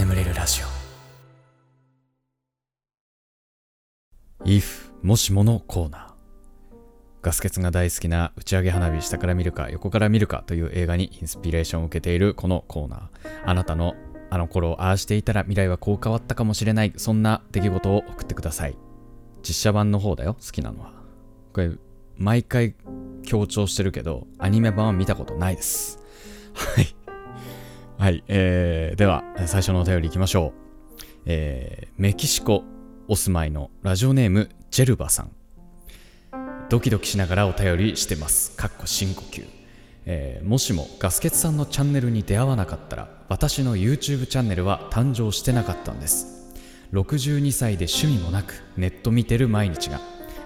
眠れるラジオ。If もしものコーナー。ガス欠が大好きな打ち上げ花火下から見るか横から見るかという映画にインスピレーションを受けているこのコーナー。あなたのあの頃ああしていたら未来はこう変わったかもしれないそんな出来事を送ってください。実写版の方だよ好きなのは。これ毎回強調してるけどアニメ版は見たことないです。はい。はい、えー、では最初のお便りいきましょう、えー、メキシコお住まいのラジオネームジェルバさん。ドキドキしながらお便りしてます。かっこ深呼吸、えー、もしもガスケツさんのチャンネルに出会わなかったら私の YouTube チャンネルは誕生してなかったんです。62歳で趣味もなくネット見てる毎日が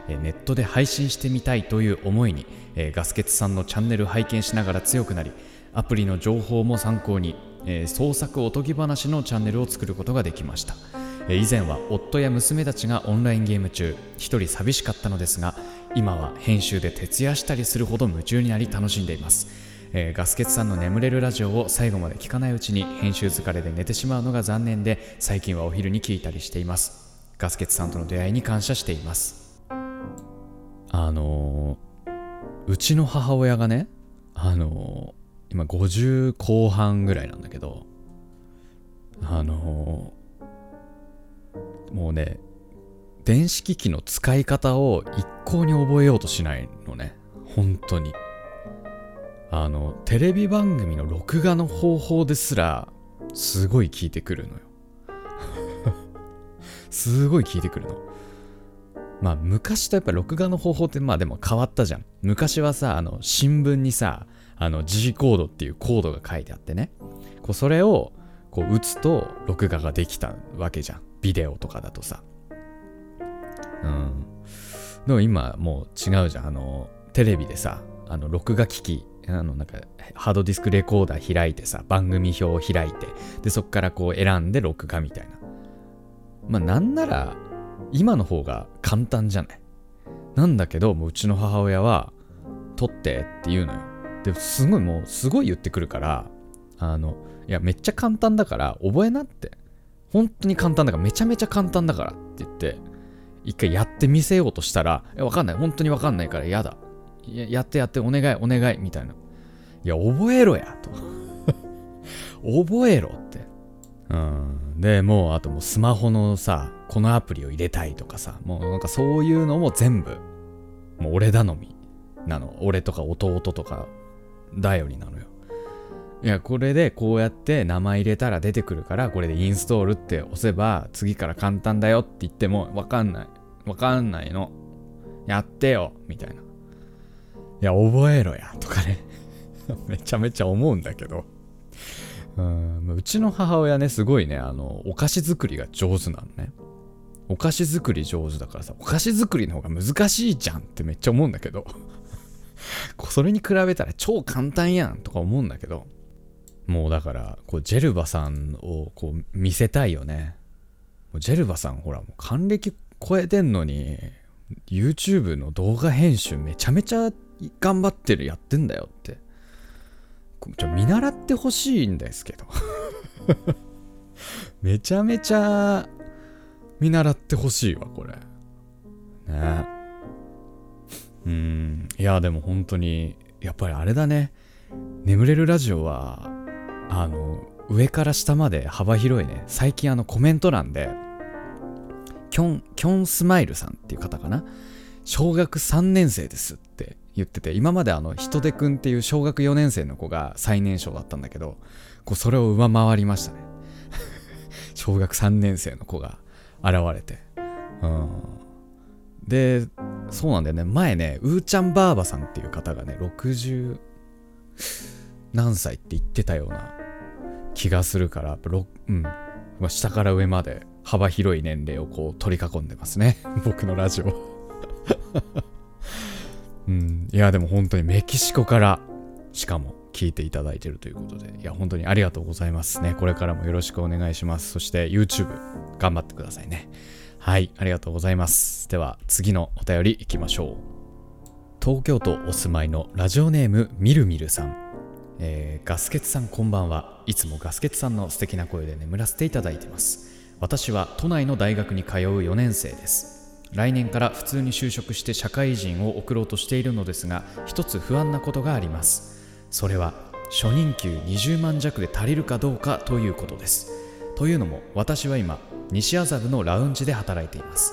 ネットで配信してみたいという思いにガスケツさんのチャンネル拝見しながら強くなりアプリの情報も参考に、えー、創作おとぎ話のチャンネルを作ることができました、えー、以前は夫や娘たちがオンラインゲーム中一人寂しかったのですが今は編集で徹夜したりするほど夢中になり楽しんでいます。えー、ガスケツさんの眠れるラジオを最後まで聞かないうちに編集疲れで寝てしまうのが残念で最近はお昼に聞いたりしています。ガスケツさんとの出会いに感謝しています。あのー、うちの母親がねあの今50後半ぐらいなんだけどあのー、もうね電子機器の使い方を一向に覚えようとしないのね。本当に。あのテレビ番組の録画の方法ですらすごい聞いてくるのよ。すごい聞いてくるの。まあ昔とやっぱ録画の方法ってまあでも変わったじゃん。昔はさあの新聞にさあの G コードっていうコードが書いてあってね。こうそれをこう打つと録画ができたわけじゃん。ビデオとかだとさ。うん。でも今もう違うじゃん。あのテレビでさあの録画機器あのなんかハードディスクレコーダー開いてさ番組表を開いてでそっからこう選んで録画みたいな。まあなんなら今の方が簡単じゃない？なんだけどもううちの母親は撮ってって言うのよ。ですごいもうすごい言ってくるからあのいやめっちゃ簡単だから覚えなって。本当に簡単だからめちゃめちゃ簡単だからって言って一回やってみせようとしたらえわかんない。本当にわかんないから嫌だ。ややってやってお願いお願いみたいな。いや覚えろやと。覚えろって。うん。でもうあともうスマホのさこのアプリを入れたいとかさもうなんかそういうのも全部もう俺頼みなの。俺とか弟とか頼りなのよ。いや、これでこうやって名前入れたら出てくるから、これでインストールって押せば次から簡単だよって言ってもわかんない。わかんないの。やってよみたいな。いや、覚えろやとかね めちゃめちゃ思うんだけど。うんうちの母親ね、すごいね、あの、お菓子作りが上手なのね。お菓子作り上手だからさ、お菓子作りの方が難しいじゃんってめっちゃ思うんだけどそれに比べたら超簡単やんとか思うんだけど、もうだから、こうジェルバさんをこう見せたいよね。ジェルバさんほらもう還暦超えてんのに、YouTube の動画編集めちゃめちゃ頑張ってるやってんだよって。ちょ見習ってほしいんですけど めちゃめちゃ見習ってほしいわ、これ。ねうん。いや、でも本当に、やっぱりあれだね。眠れるラジオは、あの、上から下まで幅広いね。最近あのコメント欄で、キョン、キョンスマイルさんっていう方かな。小学3年生ですって言ってて、今まであの、人手くんっていう小学4年生の子が最年少だったんだけど、こうそれを上回りましたね。小学3年生の子が現れて。うん。で、そうなんだよね。前ね、うーちゃんばあばさんっていう方がね、60何歳って言ってたような気がするから、うん。ま、下から上まで幅広い年齢をこう取り囲んでますね。僕のラジオ。うん、いや、でも本当にメキシコから、しかも聞いていただいてるということで、いや、本当にありがとうございますね。これからもよろしくお願いします。そして YouTube 頑張ってくださいね。はい、ありがとうございます。では次のお便りいきましょう。東京都お住まいのラジオネームみるみるさん。えーガスケツさんこんばんはいつもガスケツさんの素敵な声で眠らせていただいてます私は都内の大学に通う4年生です来年から普通に就職して社会人を送ろうとしているのですが一つ不安なことがありますそれは初任給20万弱で足りるかどうかということですというのも私は今西麻布のラウンジで働いています。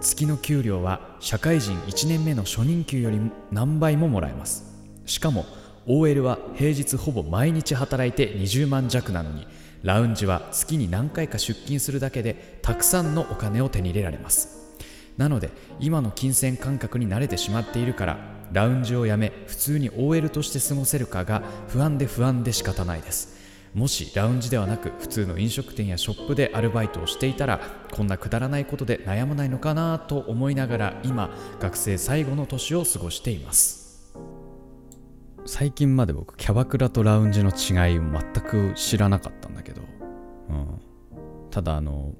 月の給料は社会人1年目の初任給より何倍ももらえます。しかも OL は平日ほぼ毎日働いて20万弱なのにラウンジは月に何回か出勤するだけでたくさんのお金を手に入れられます。なので今の金銭感覚に慣れてしまっているからラウンジを辞め普通に OL として過ごせるかが不安で不安で仕方ないです。もしラウンジではなく普通の飲食店やショップでアルバイトをしていたらこんなくだらないことで悩まないのかなと思いながら今学生最後の年を過ごしています。最近まで僕キャバクラとラウンジの違いを全く知らなかったんだけど、うん、ただあの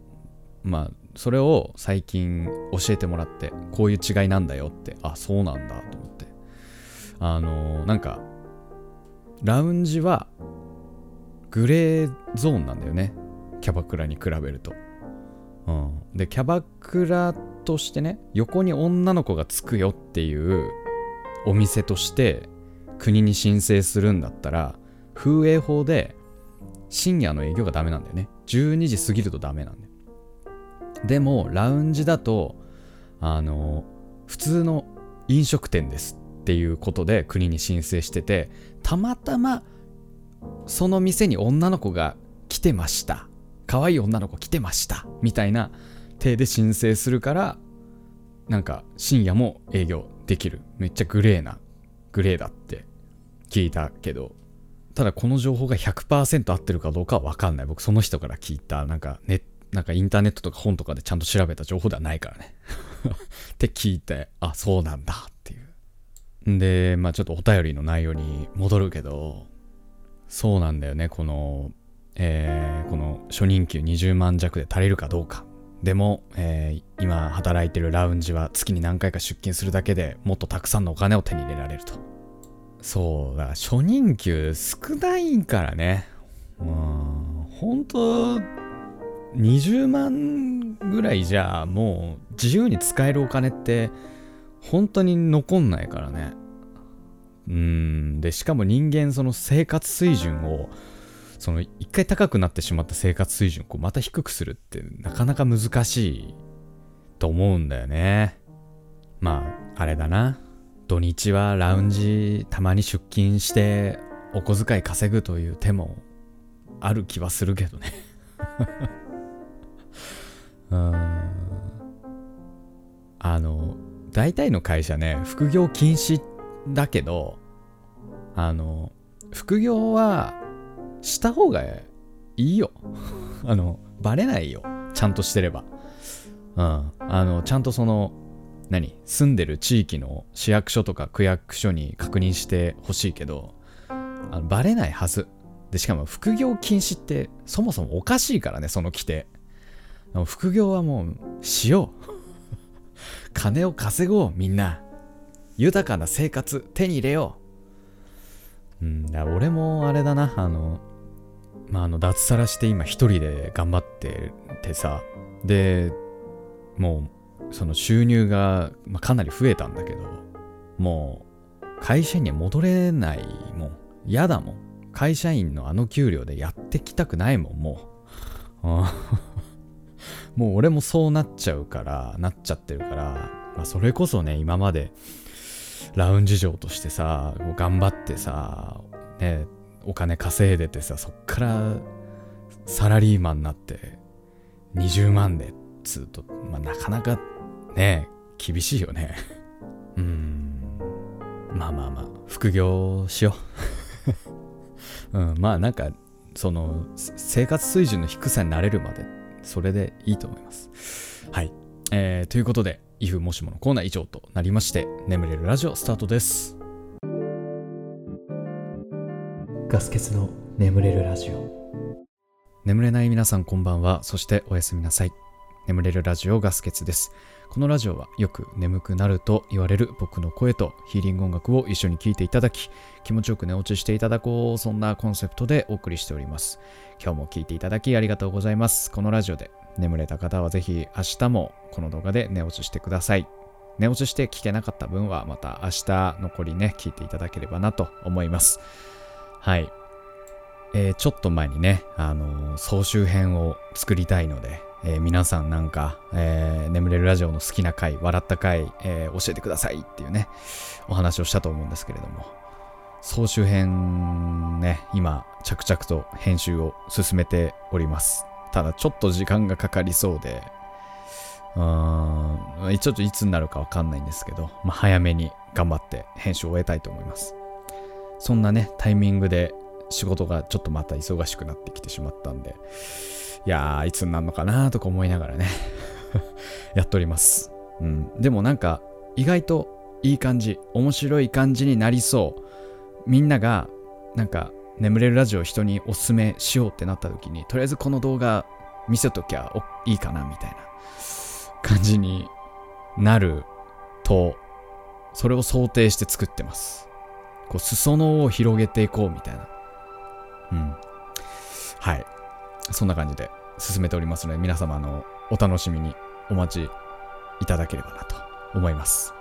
まあそれを最近教えてもらってこういう違いなんだよって。あそうなんだと思って。あのなんかラウンジはグレーゾーンなんだよね。キャバクラに比べると、うん、でキャバクラとしてね横に女の子がつくよっていうお店として国に申請するんだったら風営法で深夜の営業がダメなんだよね。12時過ぎるとダメなんだよ。でもラウンジだとあの普通の飲食店ですっていうことで国に申請しててたまたまその店に女の子が来てました。可愛い女の子来てました。みたいな体で申請するからなんか深夜も営業できる。めっちゃグレーなグレーだって聞いたけど。ただこの情報が100%合ってるかどうかは分かんない。僕その人から聞いた。なんかネなんかインターネットとか本とかでちゃんと調べた情報ではないからね。って聞いてあそうなんだっていう。んでまあちょっとお便りの内容に戻るけどそうなんだよね。このえーこの初任給20万弱で足りるかどうか。でも、えー今働いてるラウンジは月に何回か出勤するだけでもっとたくさんのお金を手に入れられると。そうだ。初任給少ないからね。うん。本当20万ぐらいじゃもう自由に使えるお金って本当に残んないからね。うん。でしかも人間その生活水準をその一回高くなってしまった生活水準をこうまた低くするってなかなか難しいと思うんだよね。まああれだな。土日はラウンジたまに出勤してお小遣い稼ぐという手もある気はするけどね。うん。あの大体の会社ね副業禁止っだけどあの副業はした方がいいよ。あのバレないよ。ちゃんとしてれば。うん。あのちゃんとその何？住んでる地域の市役所とか区役所に確認してほしいけどあのバレないはず。でしかも副業禁止ってそもそもおかしいからねその規定。副業はもうしよう。金を稼ごうみんな。豊かな生活手に入れよう。うんだから俺もあれだな。あのまああの脱サラして今一人で頑張っててさ。でもうその収入が、まあ、かなり増えたんだけどもう会社には戻れないもん。嫌だもん。会社員のあの給料でやってきたくないもんもう。もう俺もそうなっちゃうからなっちゃってるから、まあ、それこそね今までラウンジ嬢としてさ頑張ってさねお金稼いでてさそっからサラリーマンになって20万でっつうと、まあ、なかなかね厳しいよね。うん。まあまあまあ副業しよう。うんまあなんかその生活水準の低さになれるまでそれでいいと思います。はい。えー、ということで if もしものコーナー以上となりまして眠れるラジオスタートですガス欠の眠れるラジオ眠れない皆さんこんばんはそしておやすみなさい眠れるラジオガスケツです。このラジオはよく眠くなると言われる僕の声とヒーリング音楽を一緒に聴いていただき、気持ちよく寝落ちしていただこう、そんなコンセプトでお送りしております。今日も聴いていただきありがとうございます。このラジオで眠れた方はぜひ明日もこの動画で寝落ちしてください。寝落ちして聞けなかった分はまた明日残りね、聞いていただければなと思います。はい。えーちょっと前にね、あのー総集編を作りたいので、えー皆さんなんか、えー眠れるラジオの好きな回、笑った回、えー教えてくださいっていうね、お話をしたと思うんですけれども、総集編ね、今、着々と編集を進めております。ただ、ちょっと時間がかかりそうで、うーん、ちょっといつになるかわかんないんですけど、まあ、早めに頑張って編集を終えたいと思います。そんなね、タイミングで仕事がちょっとまた忙しくなってきてしまったんで、いやー、いつになるのかなとか思いながらね、やっております。うん。でもなんか、意外といい感じ、面白い感じになりそう。みんなが、なんか、眠れるラジオを人におすすめしようってなった時に、とりあえずこの動画見せときゃいいかな、みたいな感じになると、それを想定して作ってます。こう、裾野を広げていこうみたいな。うん。はい。そんな感じで進めておりますので、皆様のお楽しみにお待ちいただければなと思います。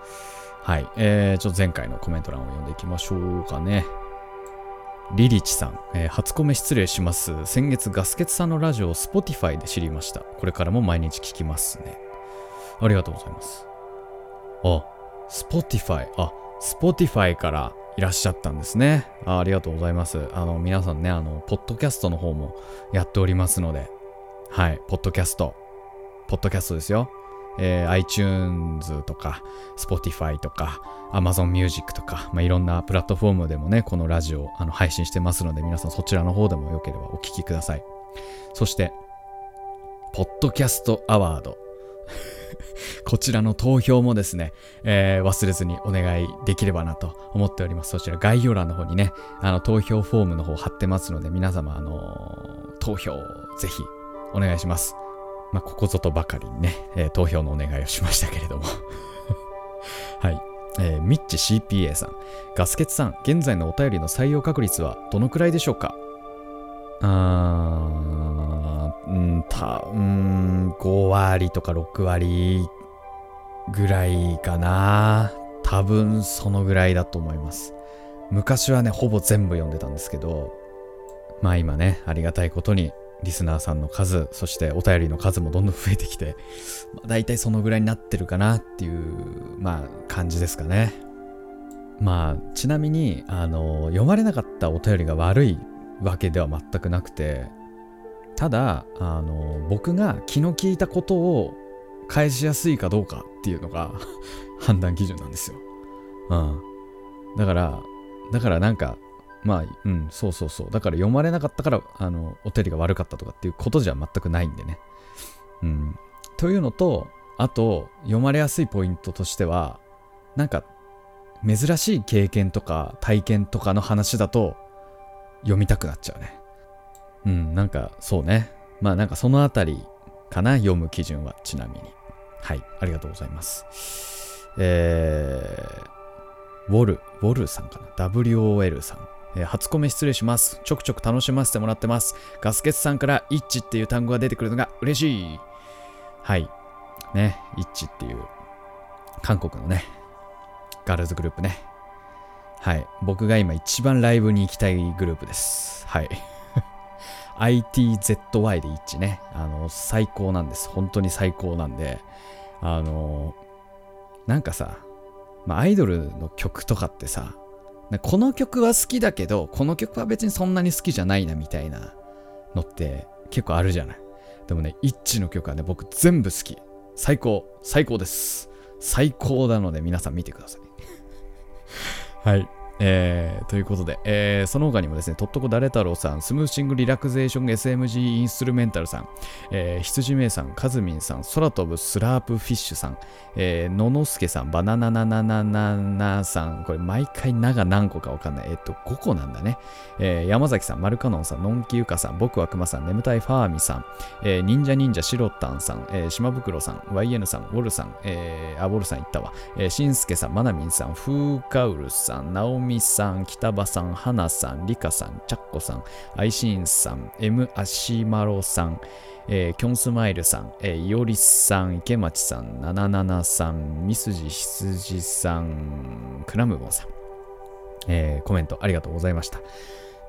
はい。えー、ちょっと前回のコメント欄を読んでいきましょうかね。リリチさん、えー初コメ失礼します。先月ガスケツさんのラジオを Spotify で知りました。これからも毎日聞きますね。ありがとうございます。あ、Spotify、あ、Spotify からいらっしゃったんですね。あありがとうございます。あの、皆さんね、あの、ポッドキャストの方もやっておりますので、はい、ポッドキャスト、ポッドキャストですよ。えー iTunes とか Spotify とか Amazon Music とか、まあ、いろんなプラットフォームでもね、このラジオあの配信してますので、皆さんそちらの方でもよければお聞きください。そして、ポッドキャストアワード。こちらの投票もですね、えー忘れずにお願いできればなと思っております。そちら概要欄の方にね、あの投票フォームの方貼ってますので、皆様、あのー投票ぜひお願いします。まあ、ここぞとばかりにね、えー投票のお願いをしましたけれども。はい。えーミッチ CPA さん。ガスケツさん、現在のお便りの採用確率はどのくらいでしょうか？あー、うん、た、うん、5割とか6割ぐらいかな。多分そのぐらいだと思います。昔はね、ほぼ全部読んでたんですけど、まあ今ね、ありがたいことにリスナーさんの数、そしてお便りの数もどんどん増えてきて、まあ、大体そのぐらいになってるかなっていう、まあ感じですかね。まあちなみに、あの、読まれなかったお便りが悪いわけでは全くなくて、ただ、あの、僕が気の利いたことを返しやすいかどうかっていうのが 判断基準なんですよ。うん。だから、だからなんか、まあ、うん、そうそうそう。だから読まれなかったから、あの、お便りが悪かったとかっていうことじゃ全くないんでね。うん。というのと、あと、読まれやすいポイントとしては、なんか、珍しい経験とか体験とかの話だと、読みたくなっちゃうね。うん、なんか、そうね。まあ、なんかそのあたりかな、読む基準は、ちなみに。はい、ありがとうございます。えー、ウォル、ウォルさんかな ?WOL さん。えー初コメ失礼します。ちょくちょく楽しませてもらってます。ガスケツさんからイッチっていう単語が出てくるのが嬉しい。はい。ね、イッチっていう韓国のね、ガールズグループね。はい。僕が今一番ライブに行きたいグループです。はい。ITZY でイッチね。あの、最高なんです。本当に最高なんで。あの、なんかさ、まあ、アイドルの曲とかってさ、この曲は好きだけど、この曲は別にそんなに好きじゃないなみたいなのって結構あるじゃない。でもね、イッチの曲はね、僕全部好き。最高。最高です。最高なので皆さん見てください。はい。えーということで、えーその他にもですね、とっとこ誰太郎さん、スムーシングリラクゼーション SMG インストゥルメンタルさん、えー羊めいさん、かずみんさん、空飛ぶスラープフィッシュさん、えーののすけさん、バナナナナナナナさん、これ毎回名が何個かわかんない。えっと、5個なんだね。えー山崎さん、マルカノンさん、のんきゆかさん、僕はくまさん、眠たいファーミさん、えー忍者忍者シロタンさん、えー島袋さん、YN さん、ウォルさん、えーあ、ウォルさん言ったわ、えーしんすけさん、まなみんさん、フーカウルさん、なおみみさん、北場さん、はなさん、りかさん、ちゃっこさん、アイシーンさん、M アシマロさん、えーキョンスマイルさん、えー、いおりさん、池町さん、ななななさん、みすじひつじさん、クラムボンさん、えーコメントありがとうございました。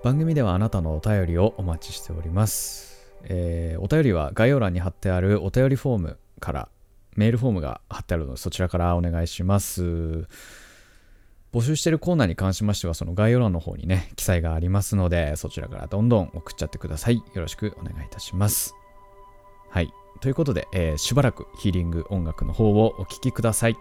番組ではあなたのお便りをお待ちしております。えーお便りは概要欄に貼ってあるお便りフォームからメールフォームが貼ってあるのでそちらからお願いします。募集してるコーナーに関しましてはその概要欄の方にね記載がありますのでそちらからどんどん送っちゃってください。よろしくお願いいたします。はい。ということで、えーしばらくヒーリング音楽の方をお聴きください。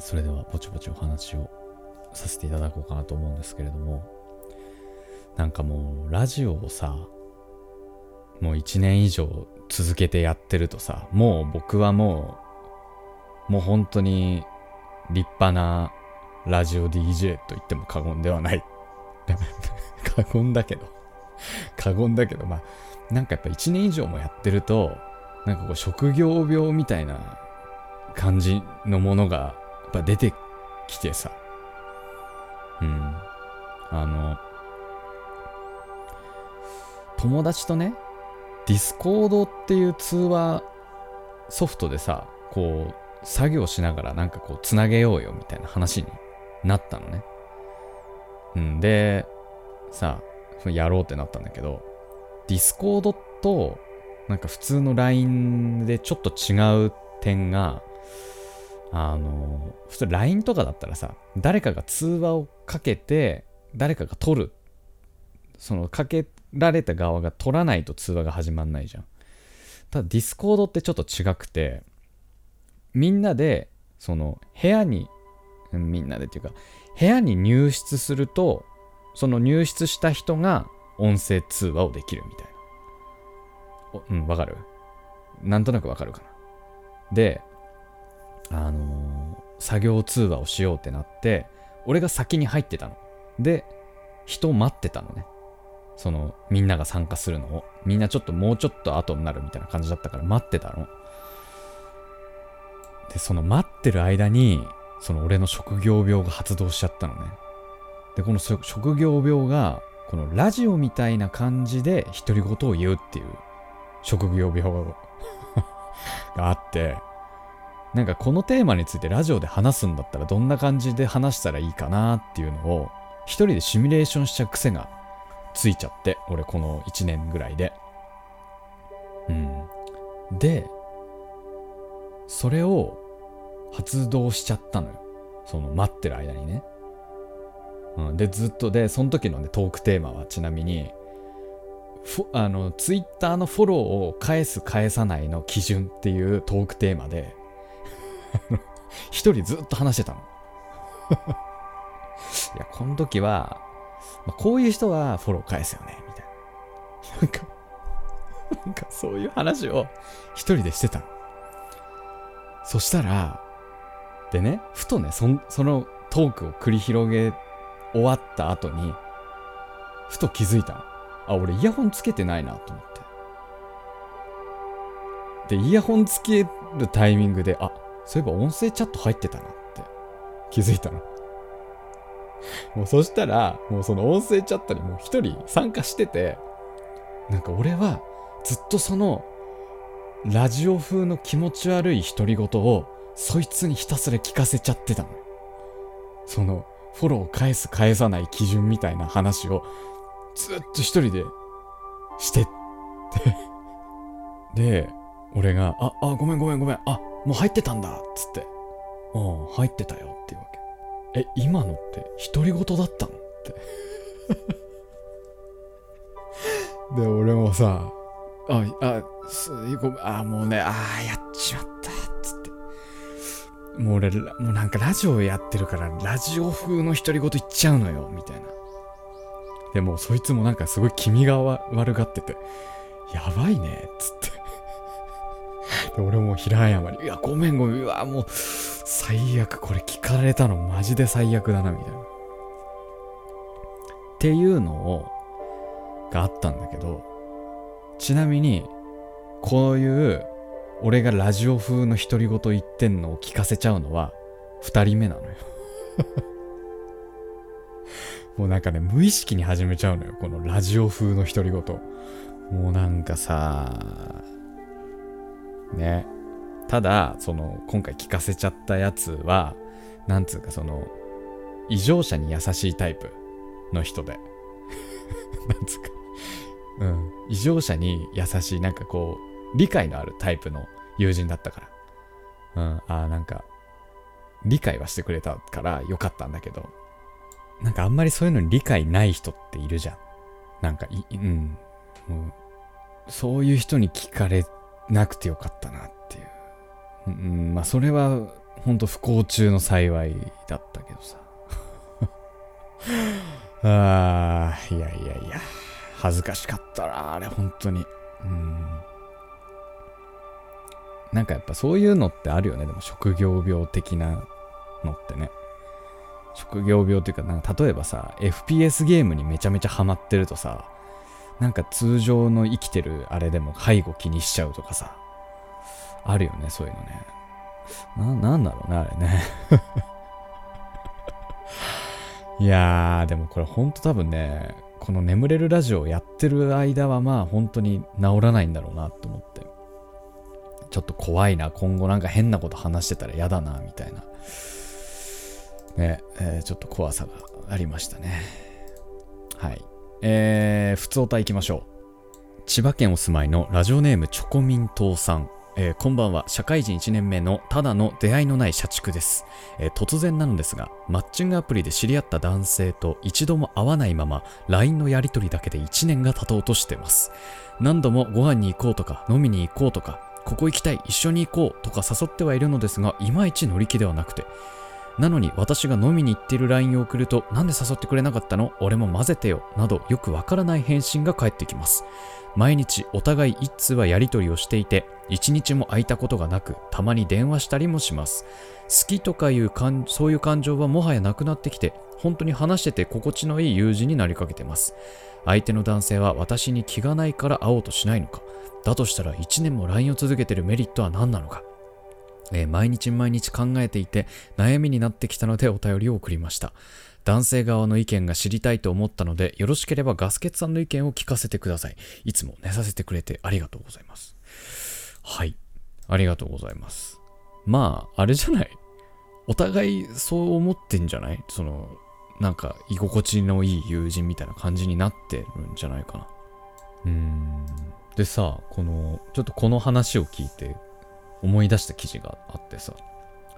ーそれではぼちぼちお話をさせていただこうかなと思うんですけれどもなんかもうラジオをさもう1年以上続けてやってるとさもう僕はもうもう本当に立派なラジオ DJ と言っても過言ではない。過言だけど。過言だけどまあなんかやっぱ1年以上もやってるとなんかこう職業病みたいな感じのものがっぱ出てきてさ。うん。あの友達とねディスコードっていう通話ソフトでさこう作業しながらなんかこうつなげようよみたいな話になったのね。うん。でさやろうってなったんだけどディスコードとなんか普通の LINE でちょっと違う点があの普通 LINE とかだったらさ誰かが通話をかけて誰かが取る。そのかけられた側が取らないと通話が始まんないじゃん。ただディスコードってちょっと違くてみんなでその部屋にみんなでっていうか部屋に入室するとその入室した人が音声通話をできるみたいな。うんわかる？なんとなくわかるかな。であのー作業通話をしようってなって俺が先に入ってたの。で人待ってたのね。そのみんなが参加するのを。みんなちょっともうちょっと後になるみたいな感じだったから待ってたの。でその待ってる間にその俺の職業病が発動しちゃったのね。でこの職業病がこのラジオみたいな感じで独り言を言うっていう職業病 があって。なんかこのテーマについてラジオで話すんだったらどんな感じで話したらいいかなっていうのを一人でシミュレーションしちゃう癖がついちゃって俺この1年ぐらいで。うん。でそれを発動しちゃったのよ。その待ってる間にね、うん、でずっとでその時のねトークテーマはちなみにフォあのツイッターのフォローを返す返さないの基準っていうトークテーマで 一人ずっと話してたの。いやこの時は、まあこういう人はフォロー返すよねみたいな。なんかなんかそういう話を一人でしてたの。そしたらでねふとねそそのトークを繰り広げ終わった後にふと気づいたの。あ俺イヤホンつけてないなと思って。でイヤホンつけるタイミングであそういえば音声チャット入ってたなって。気づいたの。もうそしたらもうその音声チャットにもう一人参加しててなんか俺はずっとそのラジオ風の気持ち悪い独り言をそいつにひたすら聞かせちゃってたの。そのフォロー返す返さない基準みたいな話をずっと一人でしてって。で俺が「ああごめんごめんごめん。あもう入ってたんだ」っつって「うん入ってたよ」っていうわけ。え今のって独り言だったのって。で俺もさああすごめんあもうねあーやっちまったっつって。もう俺らもうなんかラジオやってるからラジオ風の独り言言っちゃうのよみたいな。でもそいつもなんかすごい気味がわ悪がってて。やばいねっつってで俺も平謝り。いやごめんごめん。うわもう最悪。これ聞かれたのマジで最悪だなみたいな。っていうのをがあったんだけどちなみにこういう俺がラジオ風の独り言言ってんのを聞かせちゃうのは2人目なのよ。もうなんかね無意識に始めちゃうのよこのラジオ風の独り言もうなんかさね。ただその今回聞かせちゃったやつはなんつうかその異常者に優しいタイプの人で。なんつうか。うん。異常者に優しいなんかこう理解のあるタイプの友人だったから。うん。あーなんか理解はしてくれたからよかったんだけど。なんかあんまりそういうのに理解ない人っているじゃん。なんかいうん。もうそういう人に聞かれなくてよかったなっていう。うんまあそれはほんと不幸中の幸いだったけどさ。あーいやいやいや。恥ずかしかったなあれ本当に。うん。なんかやっぱそういうのってあるよね。でも職業病的なのってね。職業病っていうかなんか例えばさ FPS ゲームにめちゃめちゃハマってるとさなんか通常の生きてるあれでも背後気にしちゃうとかさ。あるよねそういうのね。な、なんだろうねあれね。いやーでもこれほんと多分ねこの眠れるラジオをやってる間はまあ本当に治らないんだろうなと思って。ちょっと怖いな今後なんか変なこと話してたら嫌だなみたいな。ね、えーちょっと怖さがありましたね。はい。えー、普通歌いきましょう。千葉県お住まいのラジオネームチョコミン党さん。えーこんばんは。社会人1年目のただの出会いのない社畜です、えー突然なのですがマッチングアプリで知り合った男性と一度も会わないまま LINE のやり取りだけで1年が経とうとしてます。何度もご飯に行こうとか飲みに行こうとかここ行きたい一緒に行こうとか誘ってはいるのですがいまいち乗り気ではなくてなのに私が飲みに行ってる LINE を送るとなんで誘ってくれなかったの？俺も混ぜてよ。などよくわからない返信が返ってきます。毎日お互い一通はやり取りをしていて一日も空いたことがなくたまに電話したりもします。好きとかいう感そういう感情はもはやなくなってきて本当に話してて心地のいい友人になりかけてます。相手の男性は私に気がないから会おうとしないのか。だとしたら1年も LINE を続けてるメリットは何なのか。えー毎日毎日考えていて悩みになってきたのでお便りを送りました。男性側の意見が知りたいと思ったのでよろしければガスケツさんの意見を聞かせてください。いつも寝させてくれてありがとうございます。はい。ありがとうございます。まああれじゃない？お互いそう思ってんじゃない？そのなんか居心地のいい友人みたいな感じになってるんじゃないかな。うーん。でさこのちょっとこの話を聞いて思い出した記事があってさ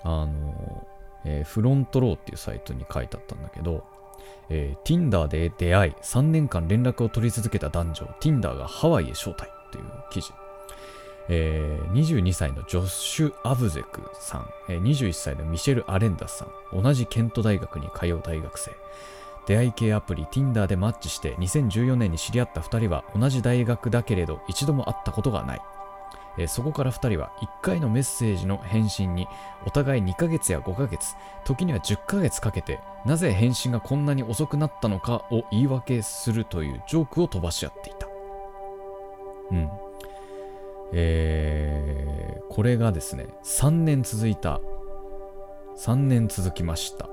あの、えーフロントローっていうサイトに書いてあったんだけど、えー Tinder で出会い3年間連絡を取り続けた男女 Tinder がハワイへ招待という記事、えー22歳のジョッシュ・アブゼクさん、えー21歳のミシェル・アレンダスさん同じケント大学に通う大学生。出会い系アプリ Tinder でマッチして2014年に知り合った2人は同じ大学だけれど一度も会ったことがない。えーそこから2人は1回のメッセージの返信にお互い2ヶ月や5ヶ月時には10ヶ月かけてなぜ返信がこんなに遅くなったのかを言い訳するというジョークを飛ばし合っていた。うん。えー、これがですね3年続いた3年続きました。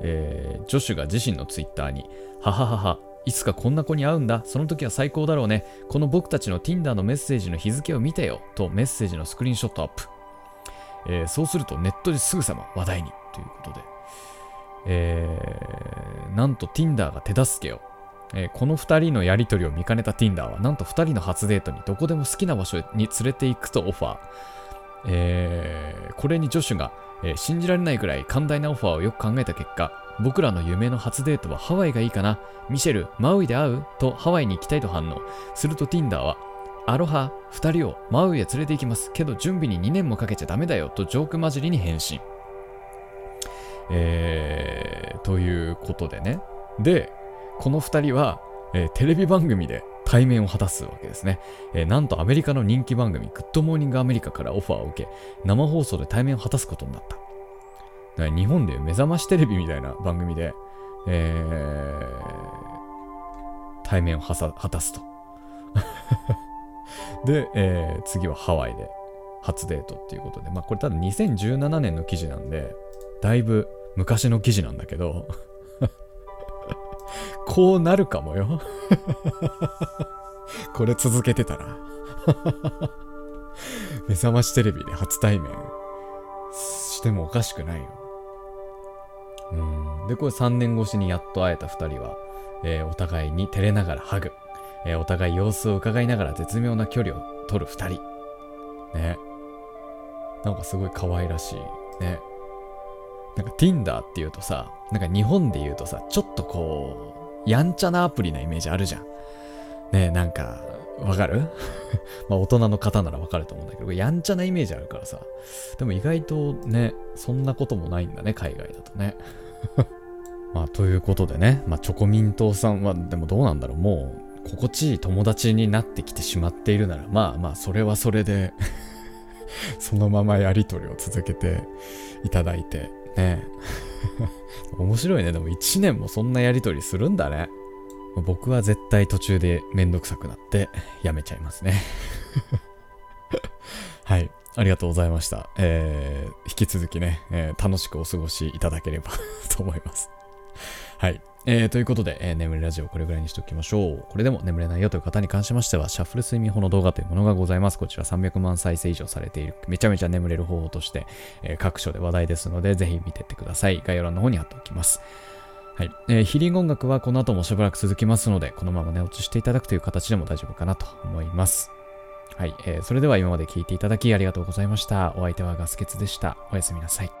えージョシュが自身のツイッターに、はははは、いつかこんな子に会うんだ、その時は最高だろうね、この僕たちの Tinder のメッセージの日付を見てよ、とメッセージのスクリーンショットアップ。えーそうするとネットですぐさま話題に、ということで、えーなんと Tinder が手助けを。えーこの2人のやり取りを見かねた Tinder は、なんと2人の初デートにどこでも好きな場所に連れて行くとオファー。えーこれにジョシュが、えー信じられないくらい寛大なオファーをよく考えた結果、僕らの夢の初デートはハワイがいいかなミシェル、マウイで会う？とハワイに行きたいと反応。すると Tinder は、アロハ、二人をマウイへ連れて行きます。けど準備に2年もかけちゃダメだよとジョーク混じりに返信。えー、ということでね。で、この2人は、えーテレビ番組で対面を果たすわけですね、えーなんとアメリカの人気番組、グッドモーニングアメリカからオファーを受け、生放送で対面を果たすことになった。日本で目覚ましテレビみたいな番組で、えー対面をはさ果たすと。で、えー次はハワイで初デートっていうことで、まあこれただ2017年の記事なんで、だいぶ昔の記事なんだけど、こうなるかもよ。これ続けてたら。目覚ましテレビで初対面してもおかしくないよ。うん。で、これ3年越しにやっと会えた2人は、えーお互いに照れながらハグ。えーお互い様子を伺いながら絶妙な距離を取る2人。ね。なんかすごい可愛らしい。ね。なんか Tinder っていうとさ、なんか日本で言うとさ、ちょっとこう、やんちゃなアプリなイメージあるじゃん。ねなんか、わかる？まあ大人の方ならわかると思うんだけど、やんちゃなイメージあるからさ。でも意外とね、そんなこともないんだね、海外だとね。まあということでね、まあチョコミン党さんはでもどうなんだろう、もう心地いい友達になってきてしまっているなら、まあまあそれはそれで そのままやりとりを続けていただいて、ね面白いね。でも1年もそんなやりとりするんだね。僕は絶対途中でめんどくさくなってやめちゃいますね はい。ありがとうございました。えー、引き続きね、えー、楽しくお過ごしいただければ と思います。はい。えー、ということで、えー、眠りラジオこれぐらいにしておきましょう。これでも眠れないよという方に関しましては、シャッフル睡眠法の動画というものがございます。こちら300万再生以上されている、めちゃめちゃ眠れる方法として、えー、各所で話題ですので、ぜひ見てってください。概要欄の方に貼っておきます。はい。えー、ヒーリング音楽はこの後もしばらく続きますので、このまま寝落ちしていただくという形でも大丈夫かなと思います。はい。えー、それでは今まで聴いていただきありがとうございました。お相手はガスケツでした。おやすみなさい。